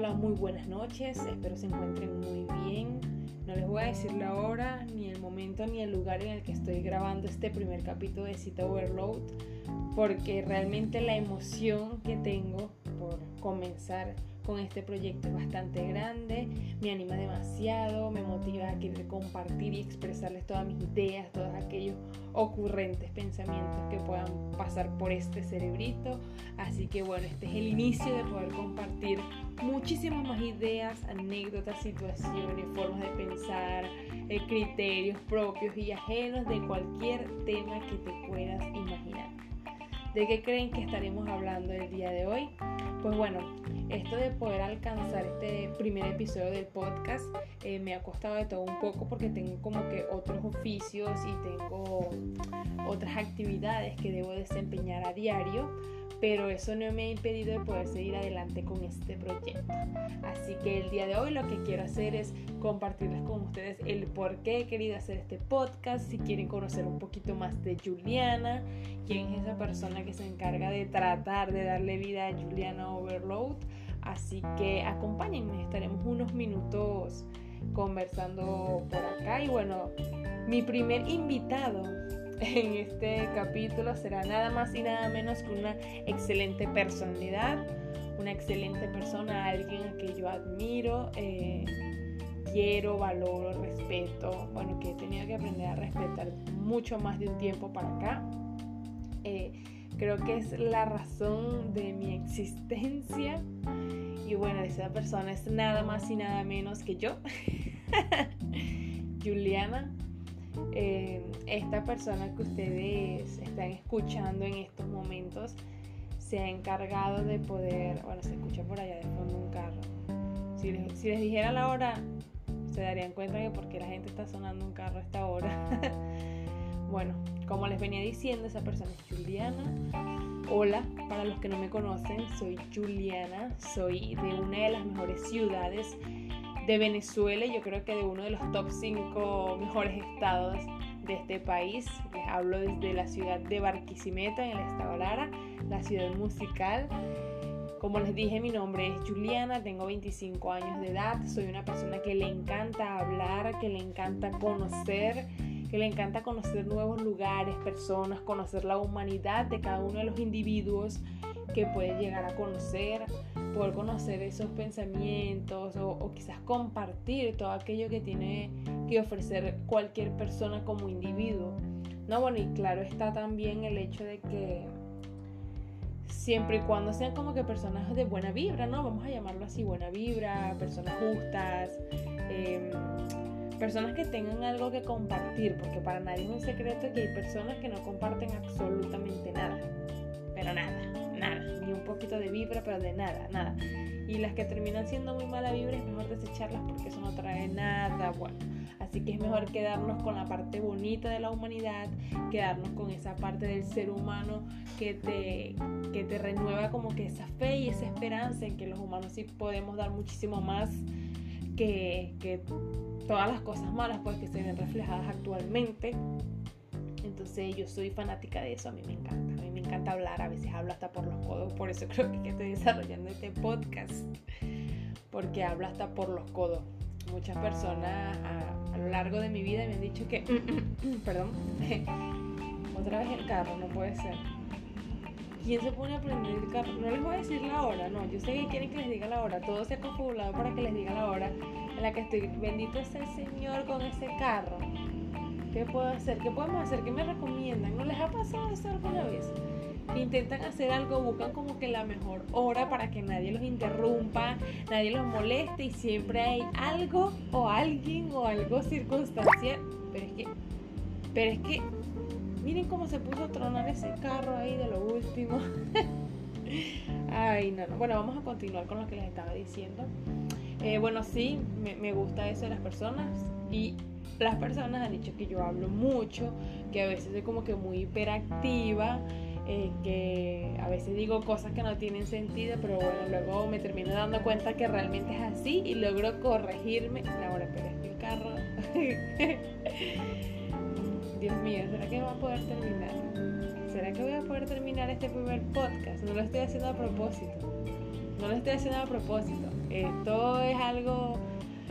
hola, muy buenas noches, espero se encuentren muy bien. No les voy a decir la hora, ni el momento, ni el lugar en el que estoy grabando este primer capítulo de Cita Overload, porque realmente la emoción que tengo por comenzar con este proyecto es bastante grande, me anima demasiado, me motiva a querer compartir y expresarles todas mis ideas, todos aquellos ocurrentes pensamientos que puedan pasar por este cerebrito. Así que bueno, este es el inicio de poder compartir muchísimas más ideas, anécdotas, situaciones, formas de pensar, eh, criterios propios y ajenos de cualquier tema que te puedas imaginar. ¿De qué creen que estaremos hablando el día de hoy? Pues bueno, esto de poder alcanzar este primer episodio del podcast eh, me ha costado de todo un poco porque tengo como que otros oficios y tengo otras actividades que debo desempeñar a diario pero eso no me ha impedido de poder seguir adelante con este proyecto. Así que el día de hoy lo que quiero hacer es compartirles con ustedes el por qué he querido hacer este podcast, si quieren conocer un poquito más de Juliana, quién es esa persona que se encarga de tratar de darle vida a Juliana Overload. Así que acompáñenme, estaremos unos minutos conversando por acá y bueno, mi primer invitado en este capítulo será nada más y nada menos que una excelente personalidad, una excelente persona, alguien que yo admiro, eh, quiero, valoro, respeto, bueno, que he tenido que aprender a respetar mucho más de un tiempo para acá. Eh, creo que es la razón de mi existencia. Y bueno, esa persona es nada más y nada menos que yo, Juliana eh, esta persona que ustedes están escuchando en estos momentos se ha encargado de poder, bueno, se escucha por allá de fondo un carro. Si les, dijera la hora, se darían cuenta de por qué la gente está sonando un carro a esta hora. bueno, como les venía diciendo, esa persona es Juliana. Hola, para los que no me conocen, soy Juliana, soy de una de las mejores ciudades de Venezuela, yo creo que de uno de los top 5 mejores estados de este país. Hablo desde la ciudad de Barquisimeto, en el estado Lara, la ciudad musical. Como les dije, mi nombre es Juliana, tengo 25 años de edad, soy una persona que le encanta hablar, que le encanta conocer, que le encanta conocer nuevos lugares, personas, conocer la humanidad de cada uno de los individuos que puede llegar a conocer, poder conocer esos pensamientos o, quizás compartir todo aquello que tiene que ofrecer cualquier persona como individuo. No, bueno, y claro está también el hecho de que siempre y cuando sean como que personas de buena vibra, ¿no? Vamos a llamarlo así, buena vibra, personas justas, em, personas que tengan algo que compartir, porque para nadie es un secreto que hay personas que no comparten absolutamente nada, pero nada nada, ni un poquito de vibra, pero de nada, nada. Y las que terminan siendo muy mala vibra es mejor desecharlas porque eso no trae nada bueno. Así que es mejor quedarnos con la parte bonita de la humanidad, quedarnos con esa parte del ser humano que te, que te renueva como que esa fe y esa esperanza en que los humanos sí podemos dar muchísimo más que, todas las cosas malas pues, que se ven reflejadas actualmente. Entonces yo soy fanática de eso, a mí me encanta encanta hablar, a veces hablo hasta por los codos, por eso creo que estoy desarrollando este podcast, porque hablo hasta por los codos. Muchas personas a, lo largo de mi vida me han dicho que, perdón, otra vez el carro, no puede ser. ¿Quién se pone a prender el carro? No les voy a decir la hora, no. Yo sé que quieren que les diga la hora. Todo se ha configurado para que les diga la hora en la que estoy. Bendito sea el Señor con ese carro. ¿Qué puedo hacer? ¿Qué podemos hacer? ¿Qué me recomiendan? ¿No les ha pasado eso alguna vez? intentan hacer algo, buscan como que la mejor hora para que nadie los interrumpa, nadie los moleste y siempre hay algo o alguien o algo circunstancial. Pero es que, pero es que, miren cómo se puso a tronar ese carro ahí de lo último. Ay, no, no. Bueno, vamos a continuar con lo que les estaba diciendo. Eh, bueno, sí, me, gusta eso de las personas y las personas han dicho que yo hablo mucho, que a veces soy como que muy hiperactiva. Eh, que a veces digo cosas que no tienen sentido, pero bueno, luego me termino dando cuenta que realmente es así y logro corregirme. Ahora, pero es el carro. Dios mío, ¿será que va a poder terminar? ¿Será que voy a poder terminar este primer podcast? No lo estoy haciendo a propósito. no lo estoy haciendo a propósito. Esto es algo,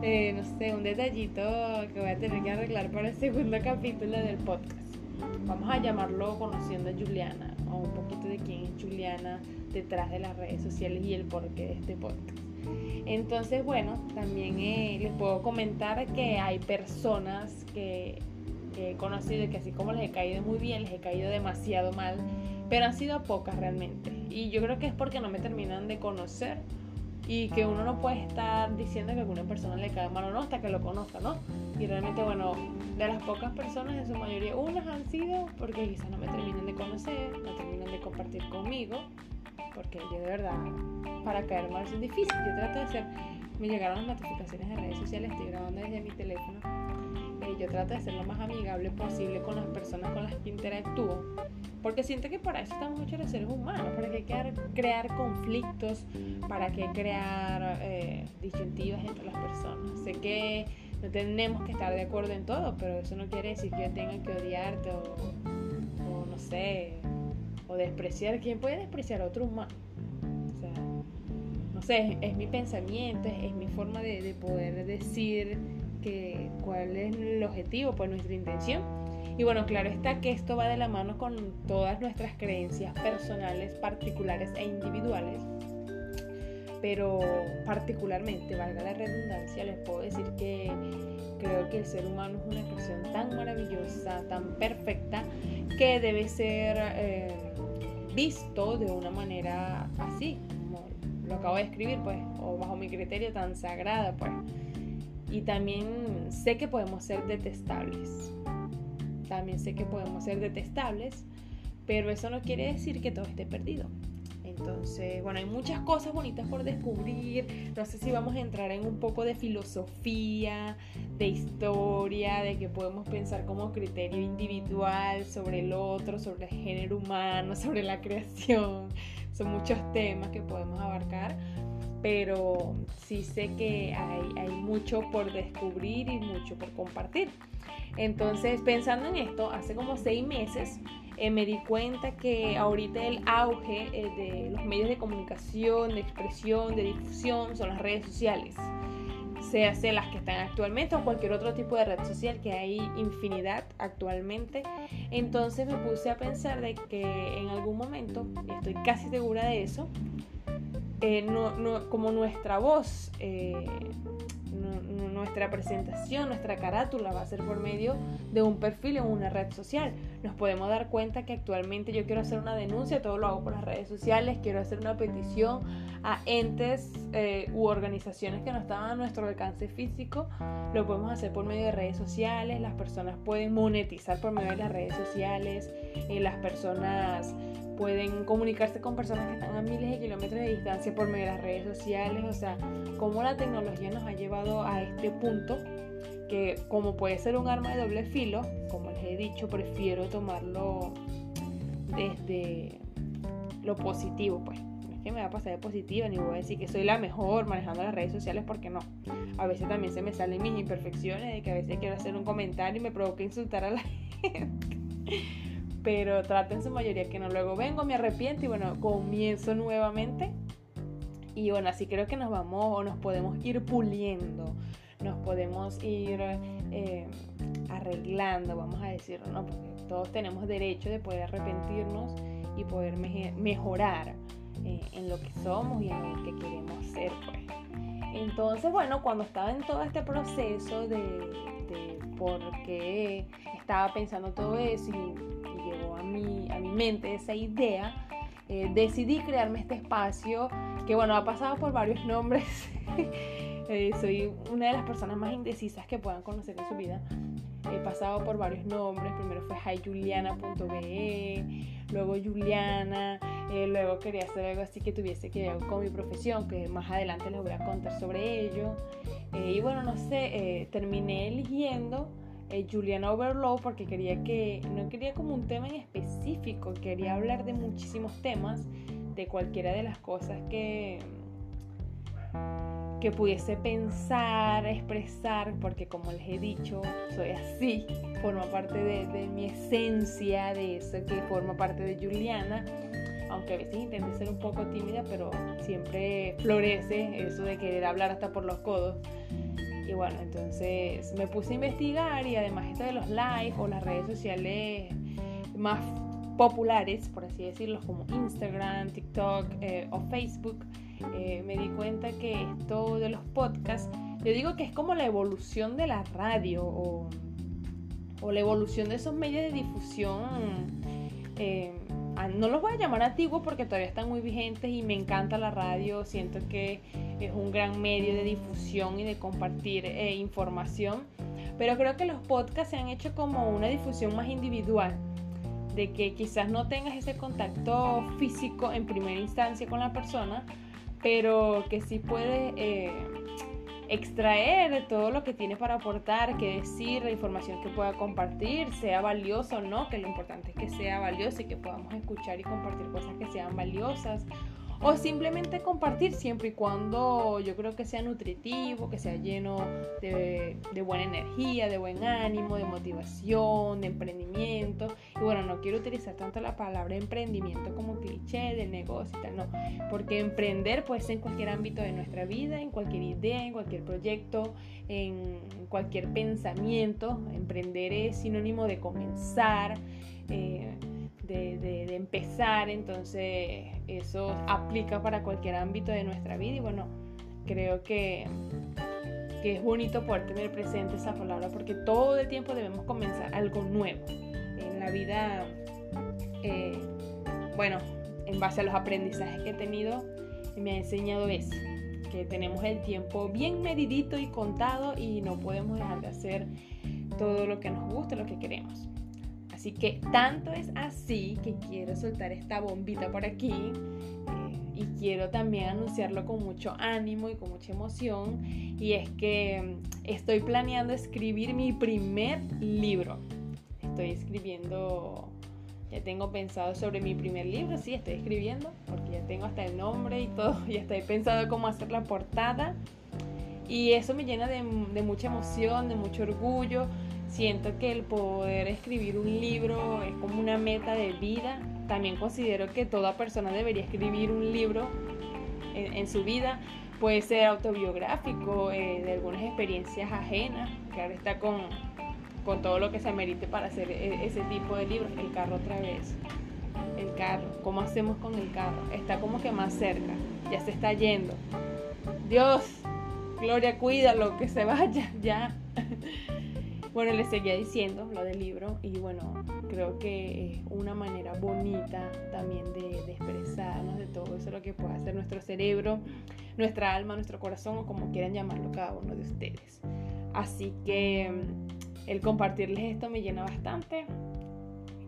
eh, no sé, un detallito que voy a tener que arreglar para el segundo capítulo del podcast. Vamos a llamarlo Conociendo a Juliana, o un poquito de quién es Juliana detrás de las redes sociales y el porqué de este podcast. Entonces, bueno, también eh, les puedo comentar que hay personas que he conocido y que así como les he caído muy bien, les he caído demasiado mal, pero han sido pocas realmente. Y yo creo que es porque no me terminan de conocer y que uno no puede estar diciendo que a alguna persona le cae mal o no hasta que lo conozca, ¿no? Y realmente, bueno, de las pocas personas, en su mayoría, unas han sido porque quizás no me terminan de conocer, no terminan de compartir conmigo, porque yo de verdad, para caer mal es difícil. Yo trato de hacer, me llegaron las notificaciones de redes sociales, estoy grabando desde mi teléfono, y yo trato de ser lo más amigable posible con las personas con las que interactúo, porque siento que para eso estamos hechos los seres humanos, para que crear, conflictos, para que crear eh, disyuntivas entre las personas. Sé que no tenemos que estar de acuerdo en todo, pero eso no quiere decir que yo tenga que odiarte o no sé, o despreciar. ¿Quién puede despreciar a otro humano? No sé, es, mi pensamiento, es, mi forma de, poder decir que cuál es el objetivo, pues nuestra intención. Y bueno, claro está que esto va de la mano con todas nuestras creencias personales, particulares e individuales. Pero particularmente, valga la redundancia, les puedo decir que creo que el ser humano es una creación tan maravillosa, tan perfecta, que debe ser eh, visto de una manera así, como lo acabo de escribir, pues, o bajo mi criterio tan sagrada, pues. Y también sé que podemos ser detestables. También sé que podemos ser detestables, pero eso no quiere decir que todo esté perdido. Entonces, bueno, hay muchas cosas bonitas por descubrir. No sé si vamos a entrar en un poco de filosofía, de historia, de que podemos pensar como criterio individual sobre el otro, sobre el género humano, sobre la creación. Son muchos temas que podemos abarcar, pero sí sé que hay, hay mucho por descubrir y mucho por compartir. Entonces, pensando en esto, hace como seis meses eh, me di cuenta que ahorita el auge eh, de los medios de comunicación, de expresión, de difusión son las redes sociales. Se hace las que están actualmente o cualquier otro tipo de red social que hay infinidad actualmente. Entonces me puse a pensar de que en algún momento, estoy casi segura de eso, eh, como nuestra voz nuestra presentación, nuestra carátula va a ser por medio de un perfil en una red social. Nos podemos dar cuenta que actualmente yo quiero hacer una denuncia, todo lo hago por las redes sociales, quiero hacer una petición a entes eh, u organizaciones que no estaban a nuestro alcance físico, lo podemos hacer por medio de redes sociales, las personas pueden monetizar por medio de las redes sociales, eh, las personas pueden comunicarse con personas que están a miles de kilómetros de distancia por medio de las redes sociales, o sea, cómo la tecnología nos ha llevado a este punto que como puede ser un arma de doble filo, como les he dicho, prefiero tomarlo desde lo positivo, pues. No es que me va a pasar de positiva, ni voy a decir que soy la mejor manejando las redes sociales, porque no. A veces también se me salen mis imperfecciones, de que a veces quiero hacer un comentario y me provoca insultar a la gente pero trato en su mayoría que no. Luego vengo, me arrepiento y bueno, comienzo nuevamente. Y bueno, así creo que nos vamos o nos podemos ir puliendo, nos podemos ir eh, arreglando, vamos a decirlo, ¿no? Porque todos tenemos derecho de poder arrepentirnos y poder mejorar eh, en lo que somos y en lo que queremos ser, pues. Entonces, bueno, cuando estaba en todo este proceso de, de por qué estaba pensando todo eso y mi, a mi mente esa idea, eh, decidí crearme este espacio que bueno, ha pasado por varios nombres. Eh, soy una de las personas más indecisas que puedan conocer en su vida. He pasado por varios nombres. Primero fue hijuliana.be, luego Juliana, eh, luego quería hacer algo así que tuviese que ver con mi profesión, que más adelante les voy a contar sobre ello. y bueno, no sé, terminé eligiendo eh, Juliana Overlow porque quería que, no quería como un tema en específico, quería hablar de muchísimos temas, de cualquiera de las cosas que, que pudiese pensar, expresar, porque como les he dicho, soy así, forma parte de, de mi esencia, de eso que forma parte de Juliana aunque a veces intente ser un poco tímida, pero siempre florece eso de querer hablar hasta por los codos. Y bueno, entonces me puse a investigar y además esto de los live o las redes sociales más populares, por así decirlo, como Instagram, TikTok eh, o Facebook, eh, me di cuenta que esto de los podcasts, yo digo que es como la evolución de la radio o, la evolución de esos medios de difusión. Eh, no los voy a llamar antiguos porque todavía están muy vigentes y me encanta la radio, siento que es un gran medio de difusión y de compartir información, pero creo que los podcasts se han hecho como una difusión más individual de que quizás no tengas ese contacto físico en primera instancia con la persona, pero que sí puedes eh, extraer todo lo que tiene para aportar, que decir, la información que pueda compartir, sea valioso o no, que lo importante es que sea valioso y que podamos escuchar y compartir cosas que sean valiosas o simplemente compartir siempre y cuando yo creo que sea nutritivo, que sea lleno de, buena energía, de buen ánimo, de motivación, de emprendimiento. Y bueno, no quiero utilizar tanto la palabra emprendimiento como cliché del negocio y tal, no, porque emprender puede ser en cualquier ámbito de nuestra vida, en cualquier idea, en cualquier proyecto, en cualquier pensamiento. Emprender es sinónimo de comenzar. Eh, de, empezar, entonces eso aplica para cualquier ámbito de nuestra vida y bueno, creo que, que es bonito poder tener presente esa palabra porque todo el tiempo debemos comenzar algo nuevo. En la vida, eh, bueno, en base a los aprendizajes que he tenido, me ha enseñado eso, que tenemos el tiempo bien medidito y contado y no podemos dejar de hacer todo lo que nos gusta, lo que queremos. Así que tanto es así que quiero soltar esta bombita por aquí eh, y quiero también anunciarlo con mucho ánimo y con mucha emoción. Y es que mm, estoy planeando escribir mi primer libro. Estoy escribiendo, ya tengo pensado sobre mi primer libro, sí, estoy escribiendo, porque ya tengo hasta el nombre y todo, ya estoy pensado cómo hacer la portada. Y eso me llena de, de mucha emoción, de mucho orgullo, Siento que el poder escribir un libro es como una meta de vida. También considero que toda persona debería escribir un libro en, su vida. Puede ser autobiográfico, eh, de algunas experiencias ajenas. Claro, está con, con todo lo que se merite para hacer e, ese tipo de libros. El carro otra vez. El carro. ¿Cómo hacemos con el carro? Está como que más cerca. Ya se está yendo. Dios, Gloria, cuídalo, que se vaya ya. Bueno, les seguía diciendo lo del libro y bueno, creo que es una manera bonita también de, expresarnos de todo eso, lo que puede hacer nuestro cerebro, nuestra alma, nuestro corazón o como quieran llamarlo cada uno de ustedes. Así que mm, el compartirles esto me llena bastante.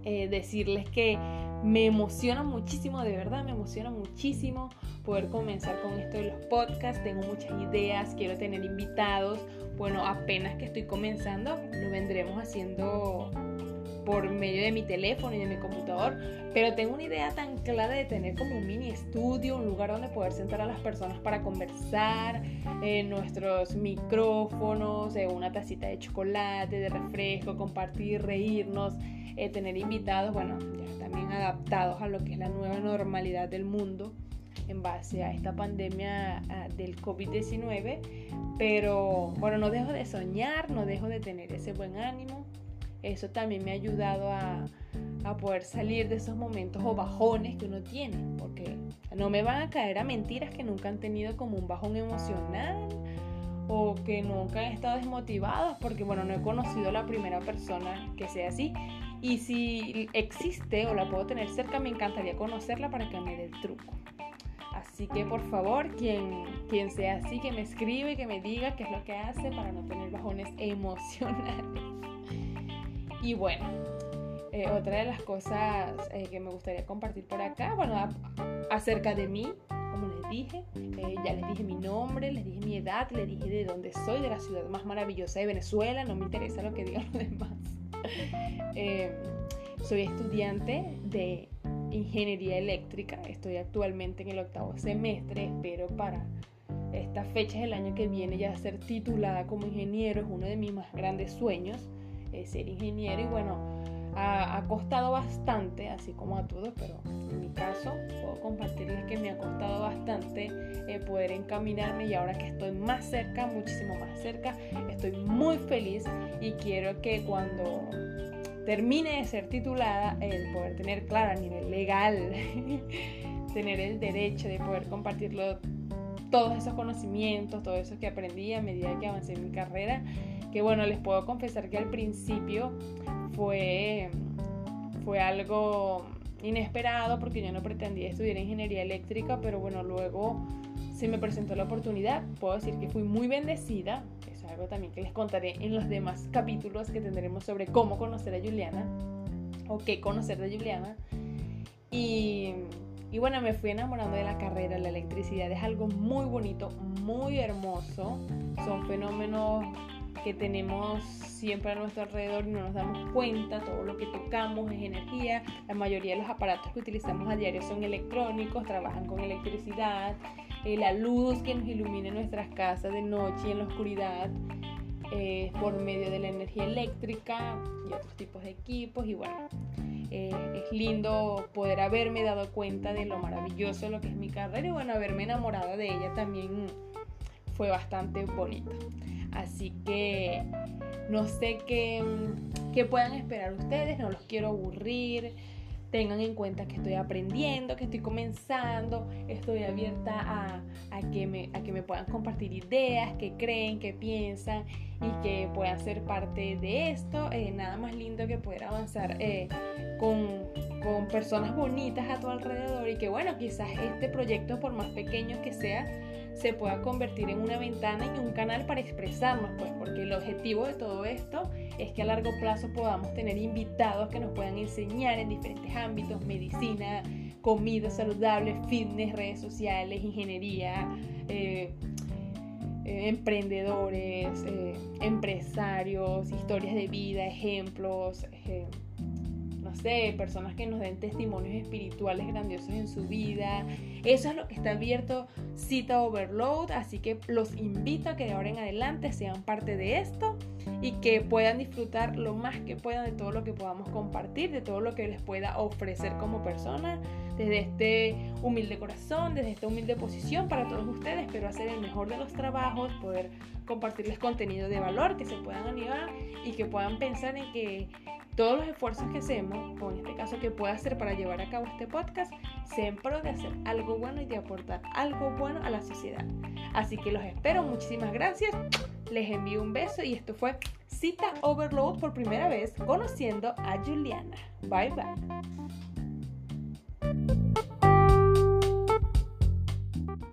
Eh, decirles que me emociona muchísimo, de verdad me emociona muchísimo poder comenzar con esto de los podcasts. Tengo muchas ideas, quiero tener invitados. Bueno, apenas que estoy comenzando, lo vendremos haciendo por medio de mi teléfono y de mi computador, pero tengo una idea tan clara de tener como un mini estudio, un lugar donde poder sentar a las personas para conversar, eh, nuestros micrófonos, eh, una tacita de chocolate, de refresco, compartir, reírnos, eh, tener invitados, bueno, adaptados a lo que es la nueva normalidad del mundo en base a esta pandemia ah, del COVID-19, pero bueno, no dejo de soñar, no dejo de tener ese buen ánimo. Eso también me ha ayudado a, a poder salir de esos momentos o bajones que uno tiene, porque no me van a caer a mentiras que nunca han tenido como un bajón emocional o que nunca han estado desmotivados, porque bueno, no he conocido la primera persona que sea así. Y si existe o la puedo tener cerca, me encantaría conocerla para que me dé el truco. Así que por favor, quien, quien sea así, que me escribe, que me diga qué es lo que hace para no tener bajones emocionales. Y bueno, eh, otra de las cosas eh, que me gustaría compartir por acá, bueno, acerca de mí, como les dije, eh, ya les dije mi nombre, les dije mi edad, les dije de dónde soy, de la ciudad más maravillosa de Venezuela, no me interesa lo que digan los demás. Eh, soy estudiante de ingeniería eléctrica, estoy actualmente en el octavo semestre, espero para estas fechas del año que viene ya ser titulada como ingeniero, es uno de mis más grandes sueños, ser ingeniero. Y bueno, ha, costado bastante, así como a todos, pero en mi caso puedo compartirles que me ha costado bastante eh, poder encaminarme. Y ahora que estoy más cerca, muchísimo más cerca, estoy muy feliz y quiero que cuando termine de ser titulada, el poder tener claro a nivel legal, tener el derecho de poder compartirlo todos esos conocimientos, todo eso que aprendí a medida que avancé en mi carrera, que bueno, les puedo confesar que al principio fue, fue algo inesperado porque yo no pretendía estudiar ingeniería eléctrica, pero bueno, luego se me presentó la oportunidad. Puedo decir que fui muy bendecida, es algo también que les contaré en los demás capítulos que tendremos sobre cómo conocer a Juliana o qué conocer de Juliana. Y, y bueno, me fui enamorando de la carrera, la electricidad es algo muy bonito, muy hermoso, son fenómenos que tenemos siempre a nuestro alrededor y no nos damos cuenta, todo lo que tocamos es energía, la mayoría de los aparatos que utilizamos a diario son electrónicos, trabajan con electricidad, eh, la luz que nos ilumina nuestras casas de noche y en la oscuridad eh, por medio de la energía eléctrica y otros tipos de equipos y bueno, eh, es lindo poder haberme dado cuenta de lo maravilloso lo que es mi carrera y bueno, haberme enamorado de ella también fue bastante bonito. Así que no sé qué, qué puedan esperar ustedes, no los quiero aburrir. Tengan en cuenta que estoy aprendiendo, que estoy comenzando, estoy abierta a, que, me, puedan compartir ideas, que creen, que piensan y que puedan ser parte de esto. Eh, nada más lindo que poder avanzar eh, con, con personas bonitas a tu alrededor y que bueno, quizás este proyecto, por más pequeño que sea, se pueda convertir en una ventana y un canal para expresarnos, pues, porque el objetivo de todo esto es que a largo plazo podamos tener invitados que nos puedan enseñar en diferentes ámbitos, medicina, comida saludable, fitness, redes sociales, ingeniería, eh, eh, emprendedores, eh, empresarios, historias de vida, ejemplos sé, personas que nos den testimonios espirituales grandiosos en su vida. Eso es lo que está abierto Cita Overload, así que los invito a que de ahora en adelante sean parte de esto y que puedan disfrutar lo más que puedan de todo lo que podamos compartir, de todo lo que les pueda ofrecer como persona, desde este humilde corazón, desde esta humilde posición para todos ustedes, pero hacer el mejor de los trabajos, poder compartirles contenido de valor, que se puedan animar y que puedan pensar en que todos los esfuerzos que hacemos, o en este caso que pueda hacer para llevar a cabo este podcast, sean en pro de hacer algo bueno y de aportar algo bueno a la sociedad. Así que los espero, muchísimas gracias, les envío un beso y esto fue Cita Overload por primera vez conociendo a Juliana. Bye bye.